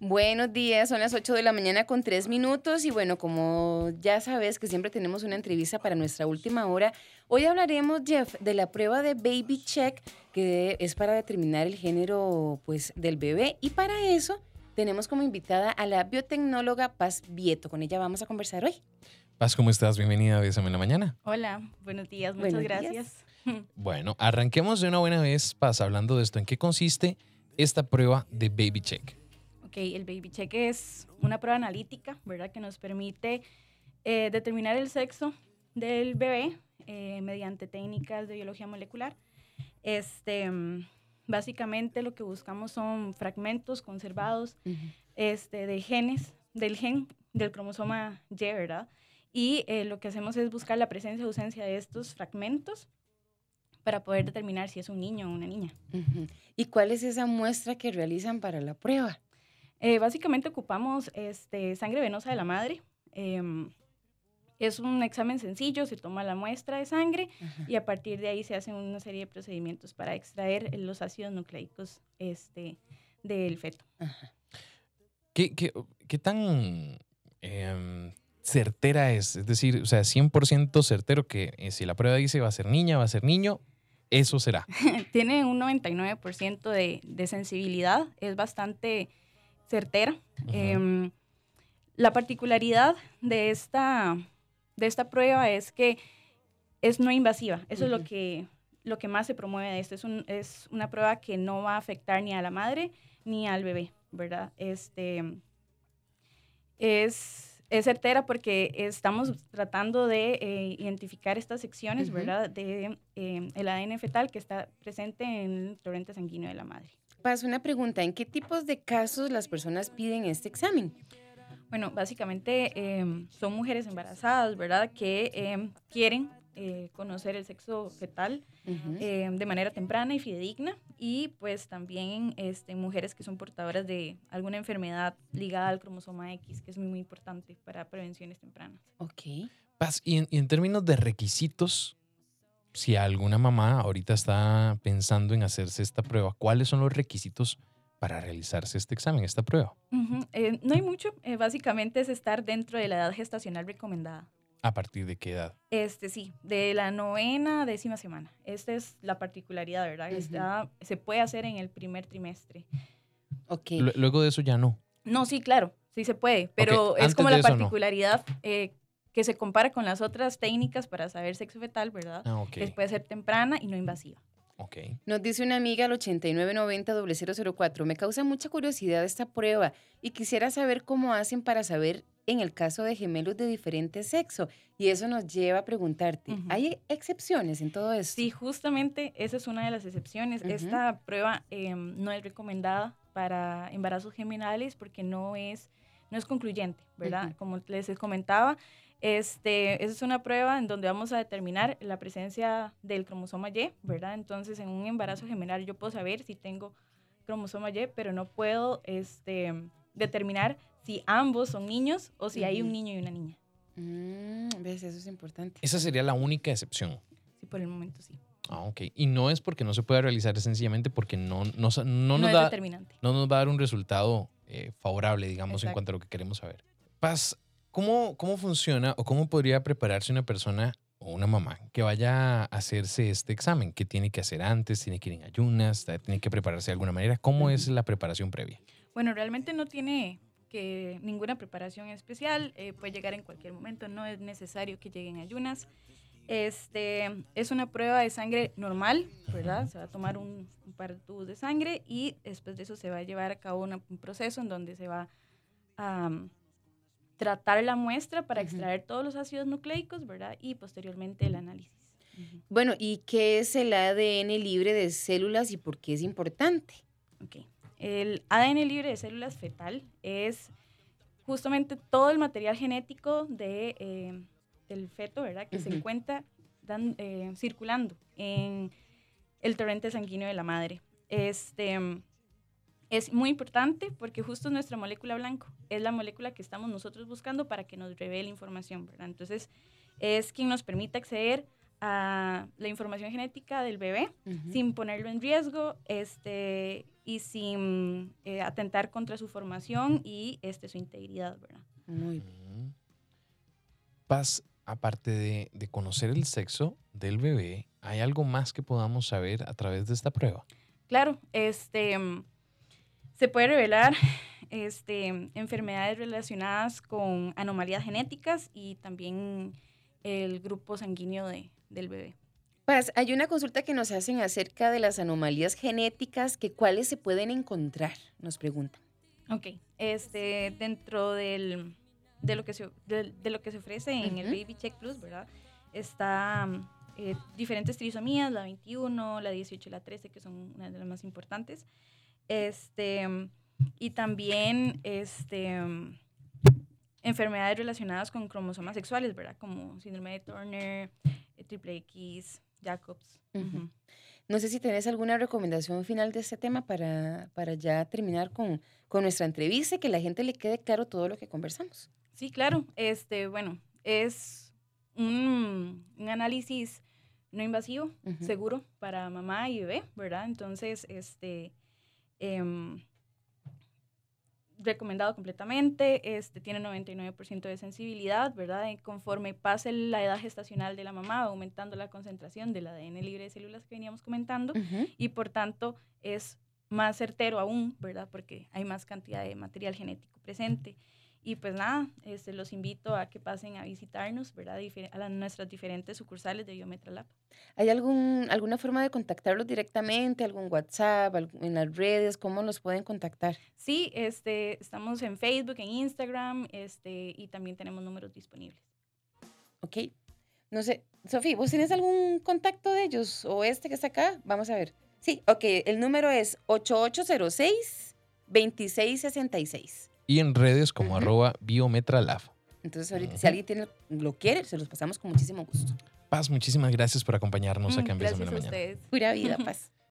Buenos días, son las 8 de la mañana con 3 minutos y bueno, como ya sabes que siempre tenemos una entrevista para nuestra última hora, hoy hablaremos, Jeff, de la prueba de Baby Check, que es para determinar el género pues, del bebé y para eso tenemos como invitada a la biotecnóloga Paz Vieto. Con ella vamos a conversar hoy. Paz, ¿cómo estás? Bienvenida a Bésame en la Mañana. Hola, buenos días, muchas Buenos gracias. Bueno, arranquemos de una buena vez, Paz, hablando de esto. ¿En qué consiste esta prueba de Baby Check? El Baby Check es una prueba analítica, ¿verdad? Que nos permite eh, determinar el sexo del bebé eh, mediante técnicas de biología molecular. Este, básicamente lo que buscamos son fragmentos conservados este, de genes, del gen del cromosoma Y, ¿verdad? Y eh, lo que hacemos es buscar la presencia o ausencia de estos fragmentos para poder determinar si es un niño o una niña. Ujú. ¿Y cuál es esa muestra que realizan para la prueba? Eh, básicamente ocupamos este, sangre venosa de la madre. em, es un examen sencillo, se toma la muestra de sangre y a partir de ahí se hacen una serie de procedimientos para extraer los ácidos nucleicos este, del feto. ¿Qué, qué, qué tan em, certera es? Es decir, o sea, 100% certero que eh, si la prueba dice va a ser niña, va a ser niño, eso será. Tiene un 99% de, de sensibilidad, es bastante certera. Em, la particularidad de esta, de esta prueba es que es no invasiva. Eso es lo que, lo que más se promueve de esto. Es, un- es una prueba que no va a afectar ni a la madre ni al bebé, ¿verdad? Este, es, es certera porque estamos tratando de eh, identificar estas secciones, Ujú. ¿verdad? De eh, el ADN fetal que está presente en el torrente sanguíneo de la madre. Paz, una pregunta, ¿en qué tipos de casos las personas piden este examen? Bueno, básicamente em, son mujeres embarazadas, ¿verdad? Que em, quieren eh, conocer el sexo fetal Ujú. em, de manera temprana y fidedigna y pues también este, mujeres que son portadoras de alguna enfermedad ligada al cromosoma X, que es muy, muy importante para prevenciones tempranas. Ok. Paz, y en, y en términos de requisitos, si alguna mamá ahorita está pensando en hacerse esta prueba, ¿cuáles son los requisitos para realizarse este examen, esta prueba? Eh, no hay mucho, eh, básicamente es estar dentro de la edad gestacional recomendada. ¿A partir de qué edad? Este sí, de la novena a décima semana. Esta es la particularidad, ¿verdad? Está- se puede hacer en el primer trimestre. Ok. Lu- Luego de eso ya no. No, sí, claro, sí se puede, pero es antes como la no. particularidad eh, que se compara con las otras técnicas para saber sexo fetal, ¿verdad? Ah, ok. Que puede ser temprana y no invasiva. Ok. Nos dice una amiga al 8990-004. Me causa mucha curiosidad esta prueba y quisiera saber cómo hacen para saber en el caso de gemelos de diferente sexo. Y eso nos lleva a preguntarte, Ujú. ¿hay excepciones en todo esto? Sí, justamente esa es una de las excepciones. Ujú. Esta prueba eh, no es recomendada para embarazos geminales porque no es, no es concluyente, ¿verdad? Como les comentaba, este, esa es una prueba en donde vamos a determinar la presencia del cromosoma Y, ¿verdad? Entonces, en un embarazo geminal yo puedo saber si tengo cromosoma Y, pero no puedo este, determinar si ambos son niños o si hay un niño y una niña. Mm, ¿Ves? Eso es importante. Esa sería la única excepción. Sí, por el momento sí. Ah, ok. Y no es porque no se pueda realizar, es sencillamente porque no, no, no No, nos es da, determinante. no nos va a dar un resultado eh, favorable, digamos, en cuanto a lo que queremos saber. Paz, ¿cómo, ¿cómo funciona o cómo podría prepararse una persona o una mamá que vaya a hacerse este examen? ¿Qué tiene que hacer antes? ¿Tiene que ir en ayunas? ¿Tiene que prepararse de alguna manera? ¿Cómo es la preparación previa? Bueno, realmente no tiene que ninguna preparación especial, eh, puede llegar en cualquier momento, no es necesario que lleguen ayunas. Este, es una prueba de sangre normal, ¿verdad? Se va a tomar un, un par de tubos de sangre y después de eso se va a llevar a cabo una- un proceso en donde se va a um, tratar la muestra para extraer todos los ácidos nucleicos, ¿verdad? Y posteriormente el análisis. Bueno, ¿y qué es el ADN libre de células y por qué es importante? Ok. El ADN libre de células fetal es justamente todo el material genético de, eh, del feto, ¿verdad? Que se encuentra dan- eh, circulando en el torrente sanguíneo de la madre. Este, es muy importante porque justo nuestra molécula blanco es la molécula que estamos nosotros buscando para que nos revele información, ¿verdad? Entonces, es quien nos permite acceder a la información genética del bebé sin ponerlo en riesgo este, y sin eh, atentar contra su formación y este, su integridad, ¿verdad? Muy bien. Paz, aparte de, de conocer el sexo del bebé, ¿hay algo más que podamos saber a través de esta prueba? Claro, este, mm, se puede revelar este, enfermedades relacionadas con anomalías genéticas y también el grupo sanguíneo de- del bebé. Paz, hay una consulta que nos hacen acerca de las anomalías genéticas, que cuáles se pueden encontrar, nos preguntan. Ok, este, dentro del, de, lo que se, de, de lo que se ofrece en el. Baby Check Plus, ¿verdad? Está eh, diferentes trisomías, la 21, la 18 y la 13, que son una de las más importantes. Este, y también este, enfermedades relacionadas con cromosomas sexuales, ¿verdad? Como síndrome de Turner, eh, triple X, Jacobs. Ujú. No sé si tenés alguna recomendación final de este tema para, para ya terminar con, con nuestra entrevista y que la gente le quede claro todo lo que conversamos. Sí, claro. Este, bueno, es un, un análisis no invasivo, Ujú. seguro para mamá y bebé, ¿verdad? Entonces, este, em, recomendado completamente, este, tiene 99% de sensibilidad, ¿verdad? Y conforme pase la edad gestacional de la mamá, aumentando la concentración del ADN libre de células que veníamos comentando Ujú. y por tanto es más certero aún, ¿verdad? Porque hay más cantidad de material genético presente. Y pues nada, este, los invito a que pasen a visitarnos, ¿verdad? A las- nuestras diferentes sucursales de Biometra Lab. ¿Hay algún, alguna forma de contactarlos directamente? ¿Algún WhatsApp? algún- ¿En las redes? ¿Cómo los pueden contactar? Sí, este, estamos en Facebook, en Instagram, este, y también tenemos números disponibles. ¿Ok? No sé, Sofía, ¿vos tenés algún contacto de ellos? ¿O este que está acá? Vamos a ver. Sí, ok, el número es 8806-2666. Y en redes como Ujú. arroba biometralab. Entonces, ahorita, si alguien tiene, lo quiere, se los pasamos con muchísimo gusto. Paz, muchísimas gracias por acompañarnos acá en Gracias a Mañana. ustedes. Pura vida, paz.